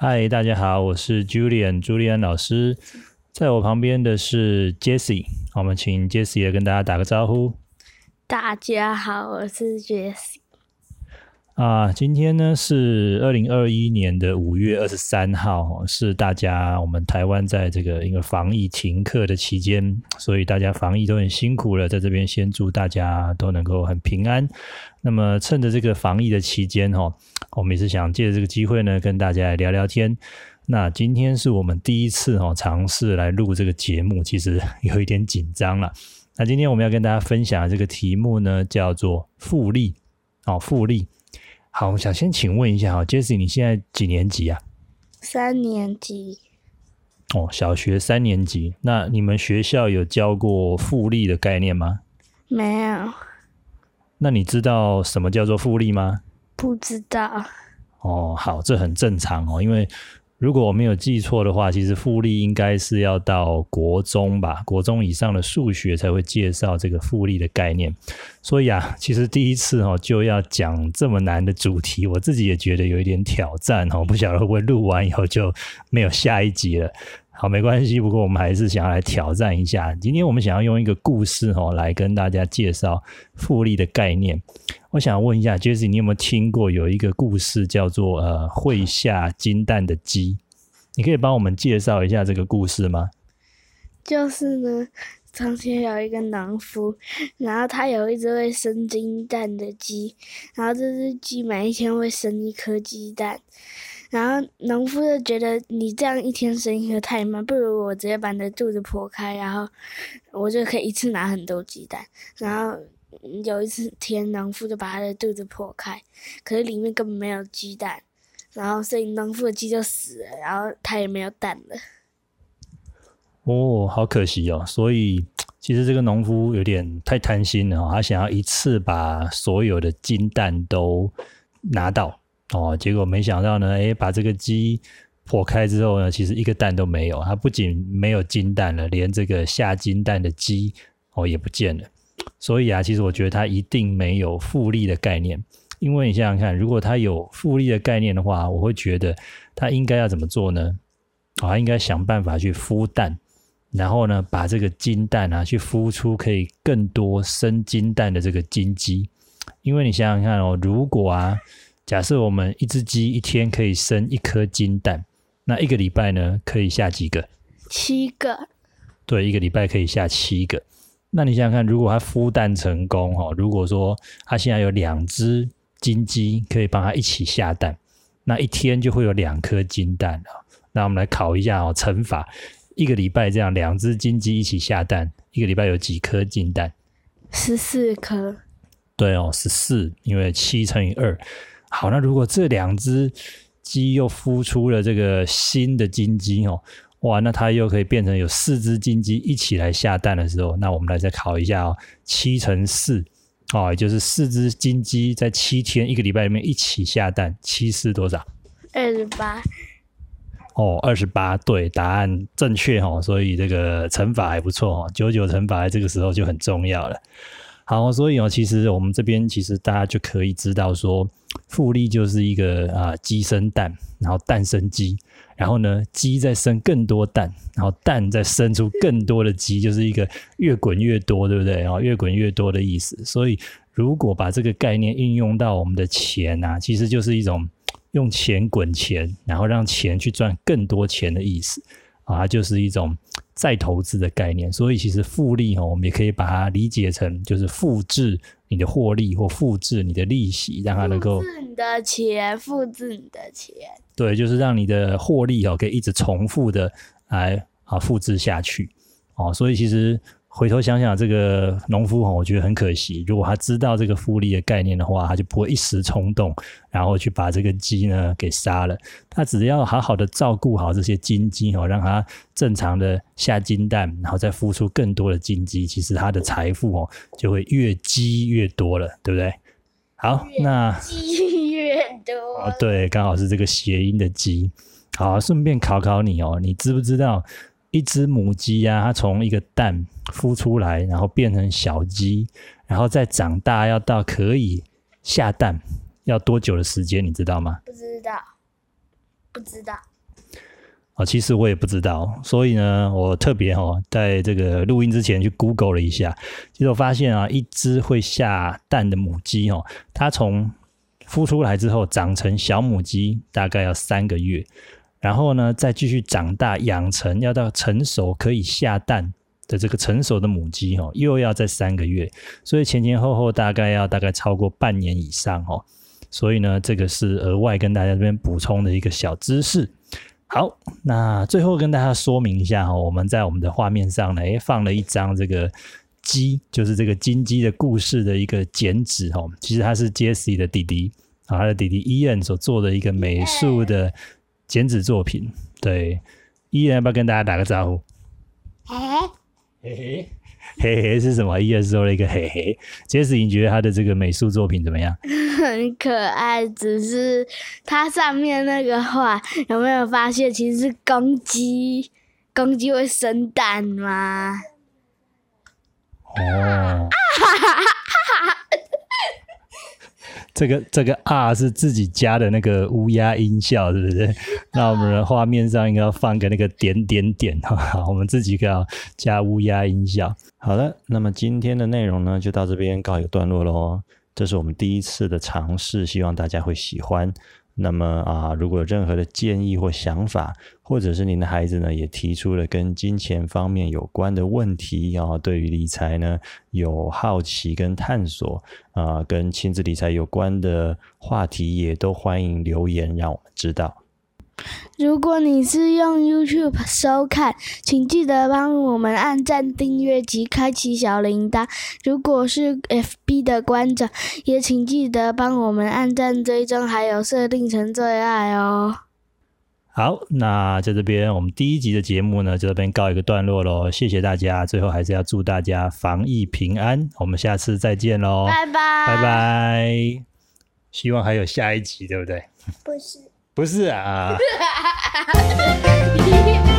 嗨，大家好，我是 Julian 朱利安老师，在我旁边的是 Jessie，我们请 Jessie 来跟大家打个招呼。大家好，我是 Jessie。啊，今天呢是二零二一年的五月二十三号，是大家我们台湾在这个一个防疫停课的期间，所以大家防疫都很辛苦了，在这边先祝大家都能够很平安。那么趁着这个防疫的期间哈，我们也是想借着这个机会呢，跟大家来聊聊天。那今天是我们第一次哈尝试来录这个节目，其实有一点紧张了。那今天我们要跟大家分享的这个题目呢，叫做复利哦，复利。好，我想先请问一下哈，Jessie，你现在几年级啊？三年级。哦，小学三年级。那你们学校有教过复利的概念吗？没有。那你知道什么叫做复利吗？不知道。哦，好，这很正常哦，因为。如果我没有记错的话，其实复利应该是要到国中吧，国中以上的数学才会介绍这个复利的概念。所以啊，其实第一次哦就要讲这么难的主题，我自己也觉得有一点挑战哦，不晓得会不会录完以后就没有下一集了。好，没关系。不过我们还是想要来挑战一下。今天我们想要用一个故事哦，来跟大家介绍复利的概念。我想问一下，Jessie，你有没有听过有一个故事叫做“呃会下金蛋的鸡”？你可以帮我们介绍一下这个故事吗？就是呢，从前有一个农夫，然后他有一只会生金蛋的鸡，然后这只鸡每一天会生一颗鸡蛋。然后农夫就觉得你这样一天生一个太慢，不如我直接把你的肚子剖开，然后我就可以一次拿很多鸡蛋。然后有一次天，农夫就把他的肚子剖开，可是里面根本没有鸡蛋，然后所以农夫的鸡就死了，然后他也没有蛋了。哦，好可惜哦！所以其实这个农夫有点太贪心了，他想要一次把所有的金蛋都拿到。哦，结果没想到呢，诶，把这个鸡破开之后呢，其实一个蛋都没有。它不仅没有金蛋了，连这个下金蛋的鸡哦也不见了。所以啊，其实我觉得它一定没有复利的概念。因为你想想看，如果它有复利的概念的话，我会觉得它应该要怎么做呢？啊，应该想办法去孵蛋，然后呢，把这个金蛋啊去孵出可以更多生金蛋的这个金鸡。因为你想想看哦，如果啊。假设我们一只鸡一天可以生一颗金蛋，那一个礼拜呢可以下几个？七个。对，一个礼拜可以下七个。那你想想看，如果它孵蛋成功哈，如果说它现在有两只金鸡可以帮它一起下蛋，那一天就会有两颗金蛋了。那我们来考一下哦，乘法，一个礼拜这样两只金鸡一起下蛋，一个礼拜有几颗金蛋？十四颗。对哦，十四，因为七乘以二。好，那如果这两只鸡又孵出了这个新的金鸡哦，哇，那它又可以变成有四只金鸡一起来下蛋的时候，那我们来再考一下哦，七乘四，哦，也就是四只金鸡在七天一个礼拜里面一起下蛋，七四多少？二十八。哦，二十八，对，答案正确哦，所以这个乘法还不错哦，九九乘法在这个时候就很重要了。好，所以哦，其实我们这边其实大家就可以知道说，复利就是一个啊鸡生蛋，然后蛋生鸡，然后呢鸡再生更多蛋，然后蛋再生出更多的鸡，就是一个越滚越多，对不对？然后越滚越多的意思。所以如果把这个概念运用到我们的钱啊，其实就是一种用钱滚钱，然后让钱去赚更多钱的意思啊，就是一种。再投资的概念，所以其实复利哈，我们也可以把它理解成就是复制你的获利或复制你的利息，让它能够复制你的钱，复制你的钱。对，就是让你的获利哦，可以一直重复的来啊复制下去哦，所以其实。回头想想，这个农夫哈，我觉得很可惜。如果他知道这个复利的概念的话，他就不会一时冲动，然后去把这个鸡呢给杀了。他只要好好的照顾好这些金鸡哦，让它正常的下金蛋，然后再孵出更多的金鸡，其实他的财富哦就会越积越多了，对不对？好，那积越多哦，对，刚好是这个谐音的“鸡”。好，顺便考考你哦，你知不知道？一只母鸡呀，它从一个蛋孵出来，然后变成小鸡，然后再长大，要到可以下蛋，要多久的时间？你知道吗？不知道，不知道。啊，其实我也不知道，所以呢，我特别哦，在这个录音之前去 Google 了一下，其实我发现啊，一只会下蛋的母鸡哦，它从孵出来之后长成小母鸡，大概要三个月，然后呢，再继续长大养成要到成熟可以下蛋的这个成熟的母鸡哦，又要在三个月，所以前前后后大概要大概超过半年以上哦，所以呢，这个是额外跟大家这边补充的一个小知识。好，那最后跟大家说明一下哈，我们在我们的画面上呢，诶放了一张这个鸡，就是这个金鸡的故事的一个剪纸哈。其实它是 Jesse 的弟弟啊，他的弟弟 Ian 所做的一个美术的剪纸作品。对，Ian 要不要跟大家打个招呼？嘿嘿。嘿嘿是什么？伊尔说了一个嘿嘿。杰斯，你觉得他的这个美术作品怎么样？很可爱，只是它上面那个画有没有发现，其实是公鸡？公鸡会生蛋吗？哦。这个这个啊是自己加的那个乌鸦音效，是不是？那我们的画面上应该要放个那个点点点哈，我们自己要加乌鸦音效。好了，那么今天的内容呢，就到这边告一个段落喽。这是我们第一次的尝试，希望大家会喜欢。那么啊，如果有任何的建议或想法，或者是您的孩子呢，也提出了跟金钱方面有关的问题啊，对于理财呢有好奇跟探索啊，跟亲子理财有关的话题，也都欢迎留言让我们知道。如果你是用 YouTube 收看，请记得帮我们按赞、订阅及开启小铃铛。如果是 FB 的观众，也请记得帮我们按赞、追踪，还有设定成最爱哦。好，那在这边我们第一集的节目呢，就这边告一个段落喽。谢谢大家，最后还是要祝大家防疫平安。我们下次再见喽，拜拜，拜拜。希望还有下一集，对不对？不是。不是啊。